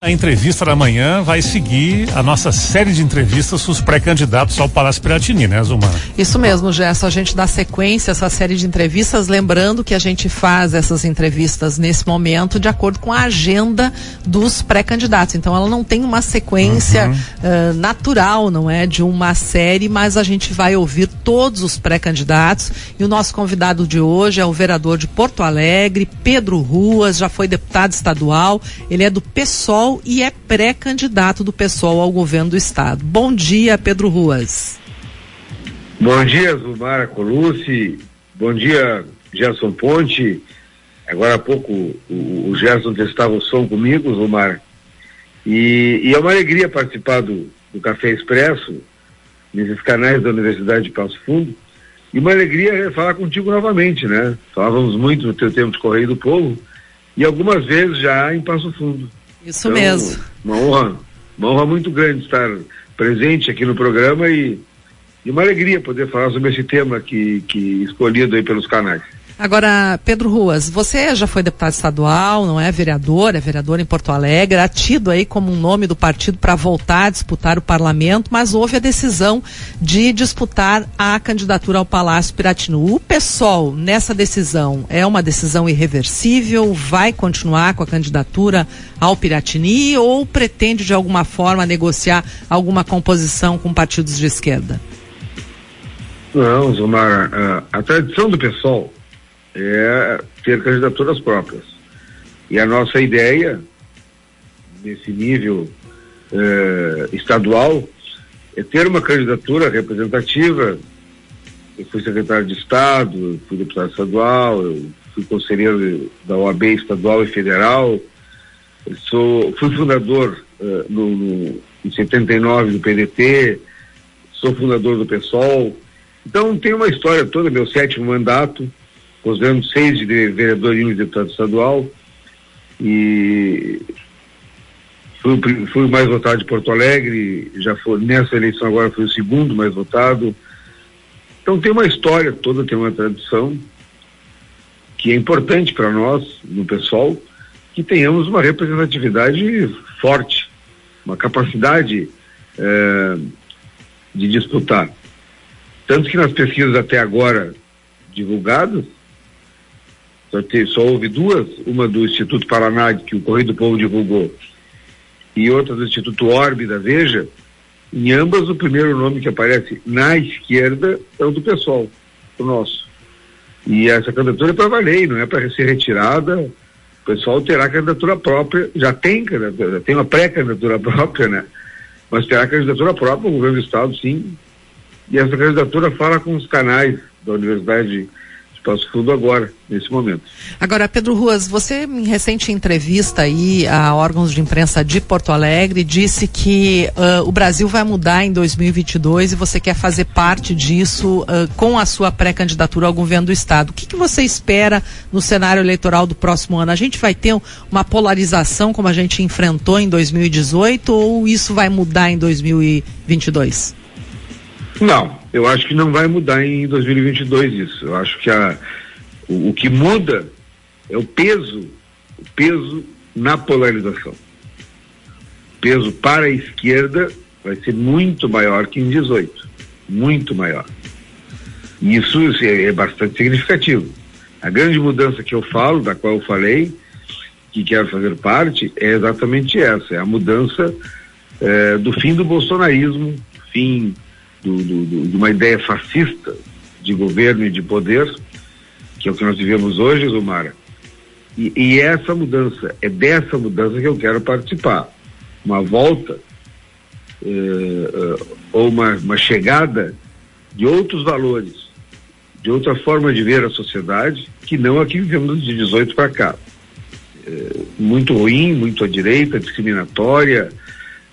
A entrevista da manhã vai seguir a nossa série de entrevistas com os pré-candidatos ao Palácio Piratini, né, Zumar? Isso mesmo, Gerson. A gente dá sequência a essa série de entrevistas, lembrando que a gente faz essas entrevistas nesse momento de acordo com a agenda dos pré-candidatos. Então, ela não tem uma sequência uhum. uh, natural, não é, de uma série, mas a gente vai ouvir todos os pré-candidatos. E o nosso convidado de hoje é o vereador de Porto Alegre, Pedro Ruas, já foi deputado estadual. Ele é do PSOL PSOL e é pré-candidato do PSOL ao governo do estado. Bom dia, Pedro Ruas. Bom dia, Zumara Colucci. Bom dia, Gerson Ponte. Agora há pouco o, o Gerson testava o som comigo, Zumar. E, e, é uma alegria participar do, do Café Expresso, nesses canais da Universidade de Passo Fundo. E uma alegria falar contigo novamente, né? Falávamos muito no teu tempo de Correio do Povo e algumas vezes já em Passo Fundo. Isso então, mesmo. Uma honra, uma honra muito grande estar presente aqui no programa e, e uma alegria poder falar sobre esse tema que, que escolhido aí pelos canais. Agora, Pedro Ruas, você já foi deputado estadual, não é vereador, é vereador em Porto Alegre, é tido aí como um nome do partido para voltar a disputar o parlamento, mas houve a decisão de disputar a candidatura ao Palácio Piratinu. O PSOL, nessa decisão, é uma decisão irreversível? Vai continuar com a candidatura ao Piratini ou pretende de alguma forma negociar alguma composição com partidos de esquerda? Não, Zomar, a, a tradição do PSOL é ter candidaturas próprias. E a nossa ideia, nesse nível é, estadual, é ter uma candidatura representativa. Eu fui secretário de Estado, fui deputado estadual, fui conselheiro da OAB estadual e federal, sou, fui fundador uh, no, no, em 79 do PDT, sou fundador do PSOL. Então tem uma história toda, meu sétimo mandato, considerando seis de vereador e um de deputado estadual. E fui, fui o mais votado de Porto Alegre, já foi nessa eleição agora fui o segundo mais votado. Então tem uma história toda, tem uma tradição que é importante para nós, no pessoal, que tenhamos uma representatividade forte, uma capacidade eh, de disputar. Tanto que nas pesquisas até agora divulgadas, só, te, só houve duas, uma do Instituto Paraná, que o Correio do Povo divulgou, e outra do Instituto Orbe da Veja, em ambas o primeiro nome que aparece na esquerda é o do pessoal, o nosso. E essa candidatura é para valer, não é para ser retirada. O pessoal terá candidatura própria, já tem candidatura, tem uma pré-candidatura própria, né? Mas terá candidatura própria, o governo do Estado, sim. E essa candidatura fala com os canais da Universidade Passo Fundo agora, nesse momento. Agora, Pedro Ruas, você em recente entrevista aí a órgãos de imprensa de Porto Alegre disse que uh, o Brasil vai mudar em 2022 e você quer fazer parte disso uh, com a sua pré-candidatura ao governo do estado. O que, que você espera no cenário eleitoral do próximo ano? A gente vai ter uma polarização como a gente enfrentou em 2018 ou isso vai mudar em 2022? Não, eu acho que não vai mudar em 2022 isso. Eu acho que a, o, o que muda é o peso, o peso na polarização. O peso para a esquerda vai ser muito maior que em 18, muito maior. E isso é, é bastante significativo. A grande mudança que eu falo, da qual eu falei, que quero fazer parte, é exatamente essa, é a mudança é, do fim do bolsonarismo, fim do, do, de uma ideia fascista de governo e de poder, que é o que nós vivemos hoje, Zumara. E, e essa mudança, é dessa mudança que eu quero participar. Uma volta eh, eh, ou uma, uma chegada de outros valores, de outra forma de ver a sociedade, que não a que vivemos de 18 para cá. É, muito ruim, muito à direita, discriminatória,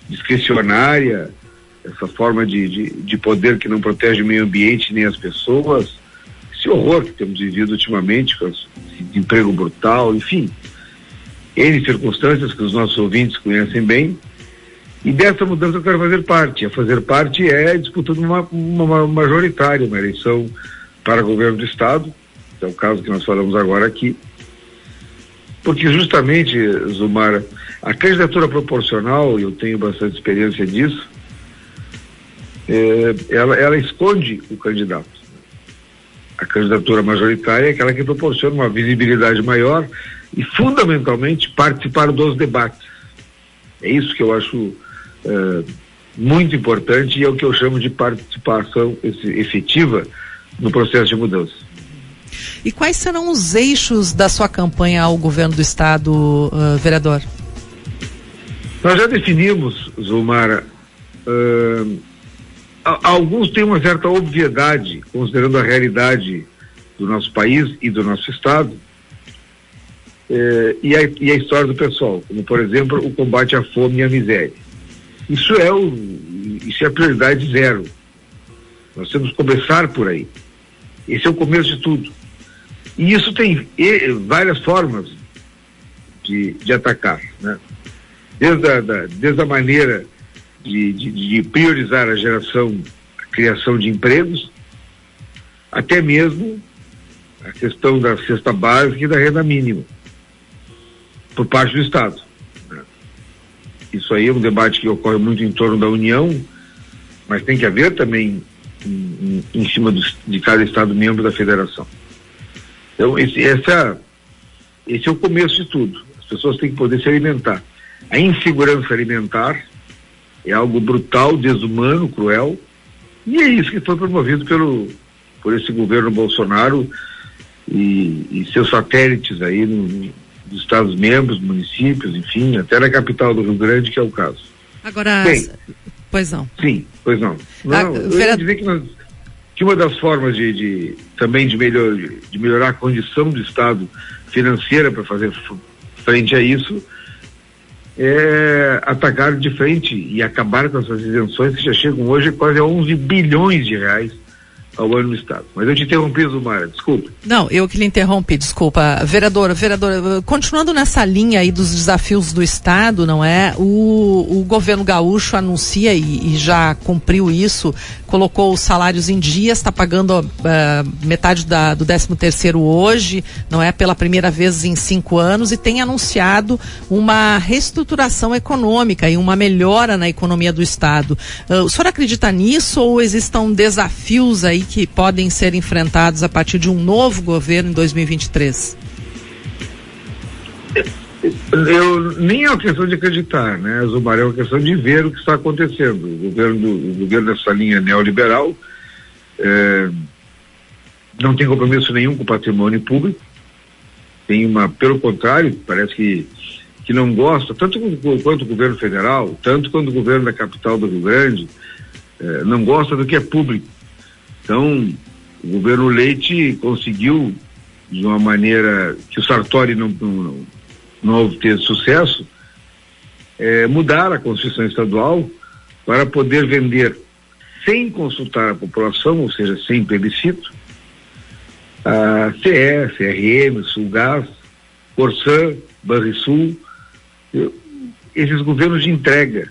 discricionária, essa forma de, de, de, poder que não protege o meio ambiente nem as pessoas, esse horror que temos vivido ultimamente, com esse emprego brutal, enfim, N circunstâncias que os nossos ouvintes conhecem bem, e dessa mudança eu quero fazer parte. A fazer parte é disputando uma, uma, majoritária, uma eleição para governo do Estado, que é o caso que nós falamos agora aqui, porque justamente, Zumara, a candidatura proporcional, eu tenho bastante experiência disso, ela, ela esconde o candidato. A candidatura majoritária é aquela que proporciona uma visibilidade maior e, fundamentalmente, participar dos debates. É isso que eu acho é, muito importante e é o que eu chamo de participação efetiva no processo de mudança. E quais serão os eixos da sua campanha ao governo do Estado, uh, vereador? Nós já definimos, Zulmara, uh, alguns têm uma certa obviedade, considerando a realidade do nosso país e do nosso Estado, uh, e, a, e, a, história do pessoal, como, por exemplo, o combate à fome e à miséria. Isso é, o, isso é a prioridade zero. Nós temos que começar por aí. Esse é o começo de tudo. E isso tem várias formas de, de atacar, né? Desde a, da, desde a maneira de, de, de priorizar a geração, a criação de empregos, até mesmo a questão da cesta básica e da renda mínima, por parte do Estado. Né? Isso aí é um debate que ocorre muito em torno da União, mas tem que haver também em, em, em cima do, de cada Estado membro da Federação. Então, esse, essa, esse é o começo de tudo. As pessoas têm que poder se alimentar. A insegurança alimentar é algo brutal, desumano, cruel, e é isso que foi promovido pelo, por esse governo Bolsonaro e, e seus satélites aí no, nos Estados membros, municípios, enfim, até na capital do Rio Grande, que é o caso. Agora, Bem, pois não. Sim, pois não. não ah, eu ia dizer que nós, que uma das formas de, de também de, melhor, de melhorar a condição do Estado financeira para fazer frente a isso é atacar de frente e acabar com essas isenções que já chegam hoje quase a 11 bilhões de reais ao ano no Estado. Mas eu te interrompi, Zumara, desculpa. Não, eu que lhe interrompi, desculpa. Vereadora, vereadora, continuando nessa linha aí dos desafios do Estado, não é? O, o governo gaúcho anuncia e, e já cumpriu isso, colocou os salários em dia, está pagando uh, metade da, do 13 terceiro hoje, não é? Pela primeira vez em cinco anos e tem anunciado uma reestruturação econômica e uma melhora na economia do Estado. Uh, o senhor acredita nisso ou existam desafios aí que podem ser enfrentados a partir de um novo governo em 2023? Eu, nem é uma questão de acreditar, né, Zumar, é uma questão de ver o que está acontecendo. O governo, do, o governo dessa linha neoliberal é, não tem compromisso nenhum com o patrimônio público, tem uma, pelo contrário, parece que, que não gosta, tanto quanto o governo federal, tanto quanto o governo da capital do Rio Grande, é, não gosta do que é público. Então, o governo Leite conseguiu, de uma maneira que o Sartori não, não, não obteve sucesso, é, mudar a Constituição Estadual para poder vender sem consultar a população, ou seja, sem plebiscito, a CE, CRM, Sulgás, Corsã, Banrisul, esses governos de entrega.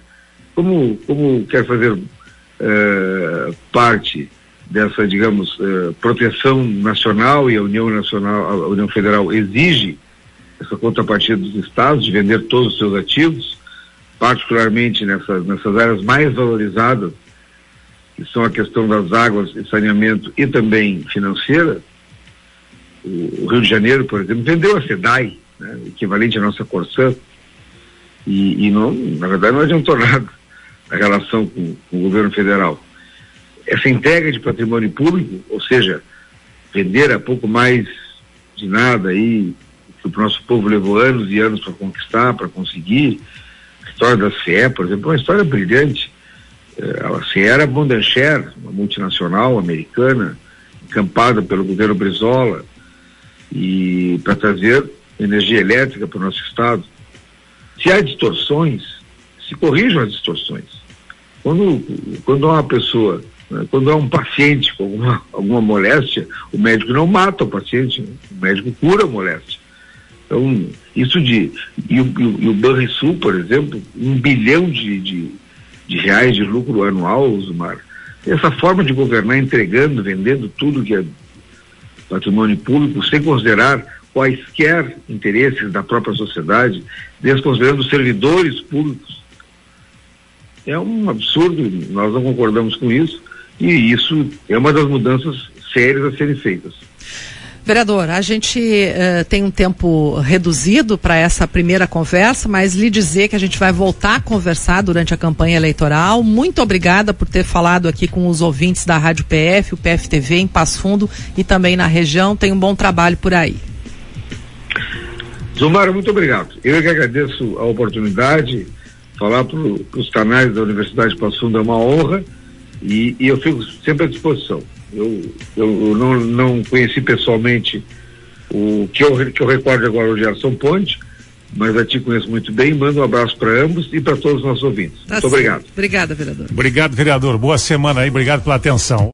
Como, como quer fazer uh, parte dessa, digamos, eh, proteção nacional e a União Nacional, a União Federal exige essa contrapartida dos estados de vender todos os seus ativos, particularmente nessas, nessas áreas mais valorizadas, que são a questão das águas e saneamento e também financeira. O, o Rio de Janeiro, por exemplo, vendeu a SEDAI, né, equivalente à nossa Corsã, e, e não, na verdade não adiantou nada na relação com, com o governo federal essa entrega de patrimônio público, ou seja, vender a pouco mais de nada aí, que o nosso povo levou anos e anos para conquistar, para conseguir. A história da CE, por exemplo, é uma história brilhante. Eh, a CE era Bondancher, uma multinacional americana, encampada pelo governo Brizola, e para trazer energia elétrica para o nosso estado. Se há distorções, se corrijam as distorções. Quando, quando uma pessoa? Quando é um paciente com alguma, alguma moléstia, o médico não mata o paciente, o médico cura a moléstia. Então, isso de. E o, e o Banrisul, por exemplo, um bilhão de, de, de reais de lucro anual, Zumar. Essa forma de governar entregando, vendendo tudo que é patrimônio público, sem considerar quaisquer interesses da própria sociedade, desconsiderando os servidores públicos. É um absurdo, nós não concordamos com isso, e isso é uma das mudanças sérias a serem feitas. Vereador, a gente uh, tem um tempo reduzido para essa primeira conversa, mas lhe dizer que a gente vai voltar a conversar durante a campanha eleitoral. Muito obrigada por ter falado aqui com os ouvintes da Rádio PF, o PFTV em Passo Fundo e também na região. Tem um bom trabalho por aí. Zumara, muito obrigado. Eu é que agradeço a oportunidade. Falar para os canais da Universidade de Passo Fundo é uma honra e, e eu fico sempre à disposição. Eu, eu não, não conheci pessoalmente o que eu, que eu recordo agora o Gerson Ponte, mas a ti conheço muito bem. Mando um abraço para ambos e para todos os nossos ouvintes. Tá muito obrigado. Obrigada, vereador. Obrigado, vereador. Boa semana aí. Obrigado pela atenção.